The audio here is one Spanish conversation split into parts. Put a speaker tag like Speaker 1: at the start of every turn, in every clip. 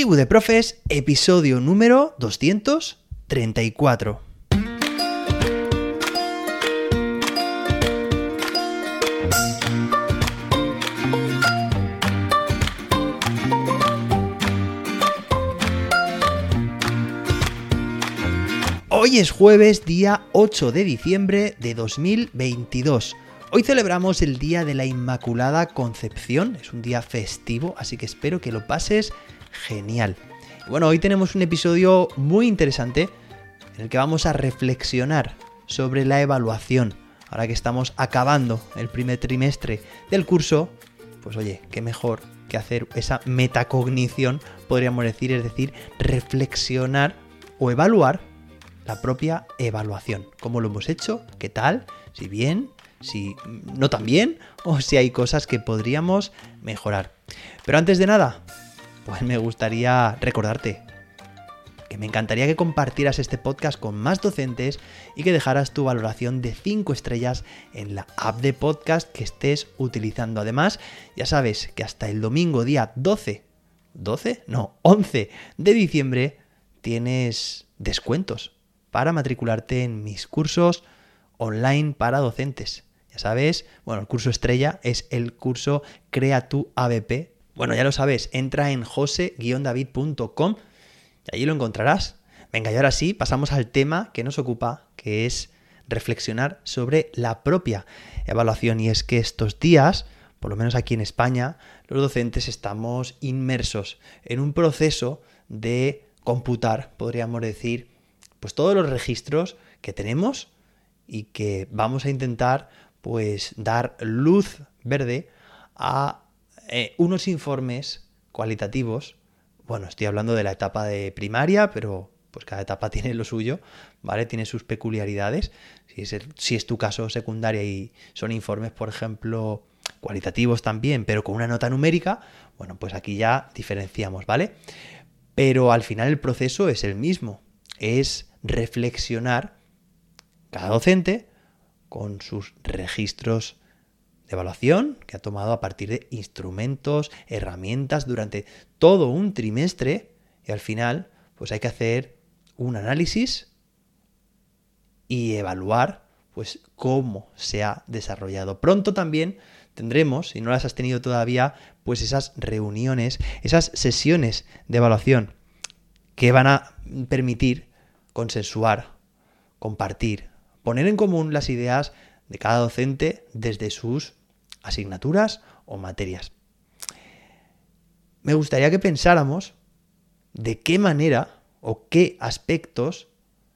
Speaker 1: Tribu de Profes, episodio número 234. Hoy es jueves, día 8 de diciembre de 2022. Hoy celebramos el Día de la Inmaculada Concepción, es un día festivo, así que espero que lo pases genial. Bueno, hoy tenemos un episodio muy interesante en el que vamos a reflexionar sobre la evaluación. Ahora que estamos acabando el primer trimestre del curso, pues oye, qué mejor que hacer esa metacognición, podríamos decir, es decir, reflexionar o evaluar la propia evaluación. ¿Cómo lo hemos hecho? ¿Qué tal? Si bien, si no tan bien, o si hay cosas que podríamos mejorar. Pero antes de nada, me gustaría recordarte que me encantaría que compartieras este podcast con más docentes y que dejaras tu valoración de 5 estrellas en la app de podcast que estés utilizando. Además, ya sabes que hasta el domingo día 12, 12, no, 11 de diciembre tienes descuentos para matricularte en mis cursos online para docentes. Ya sabes, bueno, el curso estrella es el curso Crea tu ABP bueno, ya lo sabes, entra en jose-david.com y allí lo encontrarás. Venga, y ahora sí, pasamos al tema que nos ocupa, que es reflexionar sobre la propia evaluación. Y es que estos días, por lo menos aquí en España, los docentes estamos inmersos en un proceso de computar, podríamos decir, pues todos los registros que tenemos y que vamos a intentar pues dar luz verde a eh, unos informes cualitativos, bueno, estoy hablando de la etapa de primaria, pero pues cada etapa tiene lo suyo, ¿vale? Tiene sus peculiaridades. Si es, si es tu caso secundaria y son informes, por ejemplo, cualitativos también, pero con una nota numérica, bueno, pues aquí ya diferenciamos, ¿vale? Pero al final el proceso es el mismo, es reflexionar cada docente con sus registros evaluación que ha tomado a partir de instrumentos, herramientas durante todo un trimestre y al final pues hay que hacer un análisis y evaluar pues cómo se ha desarrollado. Pronto también tendremos, si no las has tenido todavía, pues esas reuniones, esas sesiones de evaluación que van a permitir consensuar, compartir, poner en común las ideas de cada docente desde sus asignaturas o materias. Me gustaría que pensáramos de qué manera o qué aspectos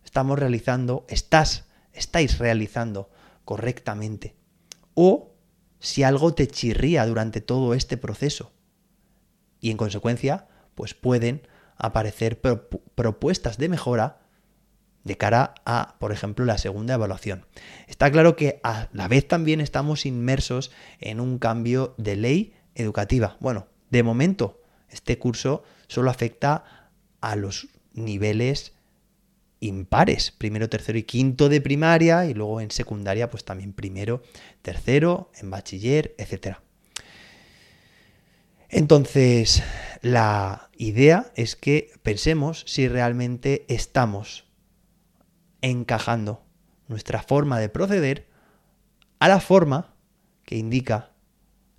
Speaker 1: estamos realizando, estás, estáis realizando correctamente. O si algo te chirría durante todo este proceso. Y en consecuencia, pues pueden aparecer propuestas de mejora de cara a, por ejemplo, la segunda evaluación. Está claro que a la vez también estamos inmersos en un cambio de ley educativa. Bueno, de momento, este curso solo afecta a los niveles impares, primero, tercero y quinto de primaria y luego en secundaria pues también primero, tercero, en bachiller, etc. Entonces, la idea es que pensemos si realmente estamos encajando nuestra forma de proceder a la forma que indica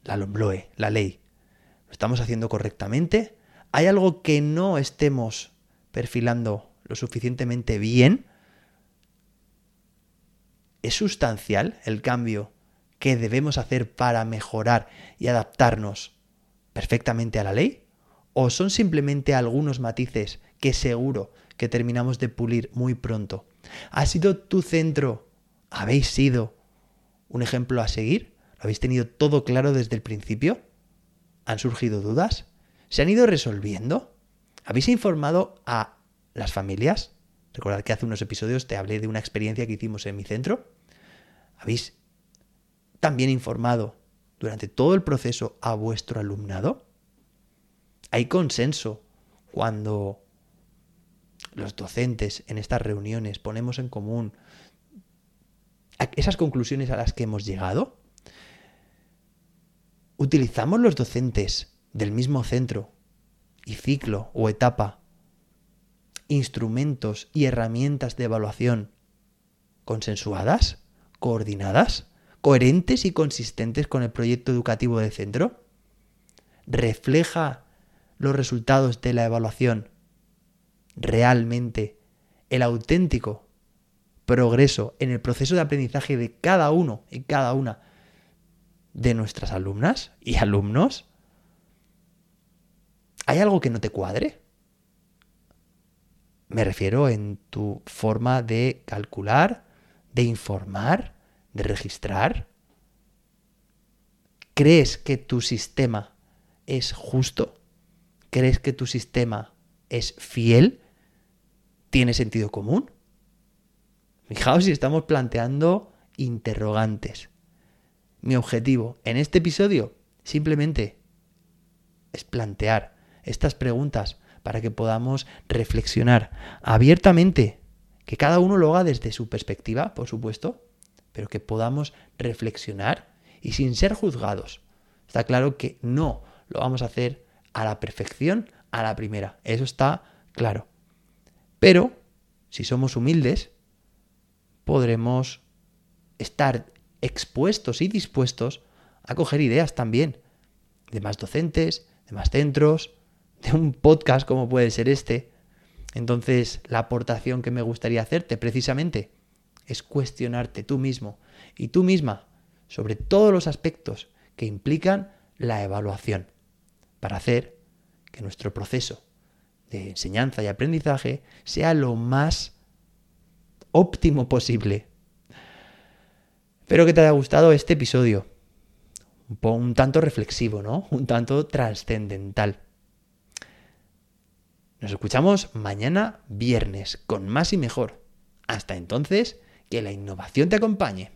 Speaker 1: la LOMBLOE, la ley. ¿Lo estamos haciendo correctamente? ¿Hay algo que no estemos perfilando lo suficientemente bien? ¿Es sustancial el cambio que debemos hacer para mejorar y adaptarnos perfectamente a la ley? ¿O son simplemente algunos matices que seguro que terminamos de pulir muy pronto? ¿Ha sido tu centro? ¿Habéis sido un ejemplo a seguir? ¿Lo habéis tenido todo claro desde el principio? ¿Han surgido dudas? ¿Se han ido resolviendo? ¿Habéis informado a las familias? Recordad que hace unos episodios te hablé de una experiencia que hicimos en mi centro. ¿Habéis también informado durante todo el proceso a vuestro alumnado? ¿Hay consenso cuando los docentes en estas reuniones ponemos en común esas conclusiones a las que hemos llegado? ¿Utilizamos los docentes del mismo centro y ciclo o etapa instrumentos y herramientas de evaluación consensuadas, coordinadas, coherentes y consistentes con el proyecto educativo del centro? ¿Refleja los resultados de la evaluación realmente el auténtico progreso en el proceso de aprendizaje de cada uno y cada una de nuestras alumnas y alumnos? ¿Hay algo que no te cuadre? Me refiero en tu forma de calcular, de informar, de registrar. ¿Crees que tu sistema es justo? ¿Crees que tu sistema es fiel? ¿Tiene sentido común? Fijaos si estamos planteando interrogantes. Mi objetivo en este episodio simplemente es plantear estas preguntas para que podamos reflexionar abiertamente, que cada uno lo haga desde su perspectiva, por supuesto, pero que podamos reflexionar y sin ser juzgados. Está claro que no lo vamos a hacer a la perfección, a la primera, eso está claro. Pero, si somos humildes, podremos estar expuestos y dispuestos a coger ideas también de más docentes, de más centros, de un podcast como puede ser este. Entonces, la aportación que me gustaría hacerte precisamente es cuestionarte tú mismo y tú misma sobre todos los aspectos que implican la evaluación para hacer que nuestro proceso de enseñanza y aprendizaje sea lo más óptimo posible. Espero que te haya gustado este episodio. Un, tanto reflexivo, ¿no? Un tanto trascendental. Nos escuchamos mañana viernes con más y mejor. Hasta entonces, que la innovación te acompañe.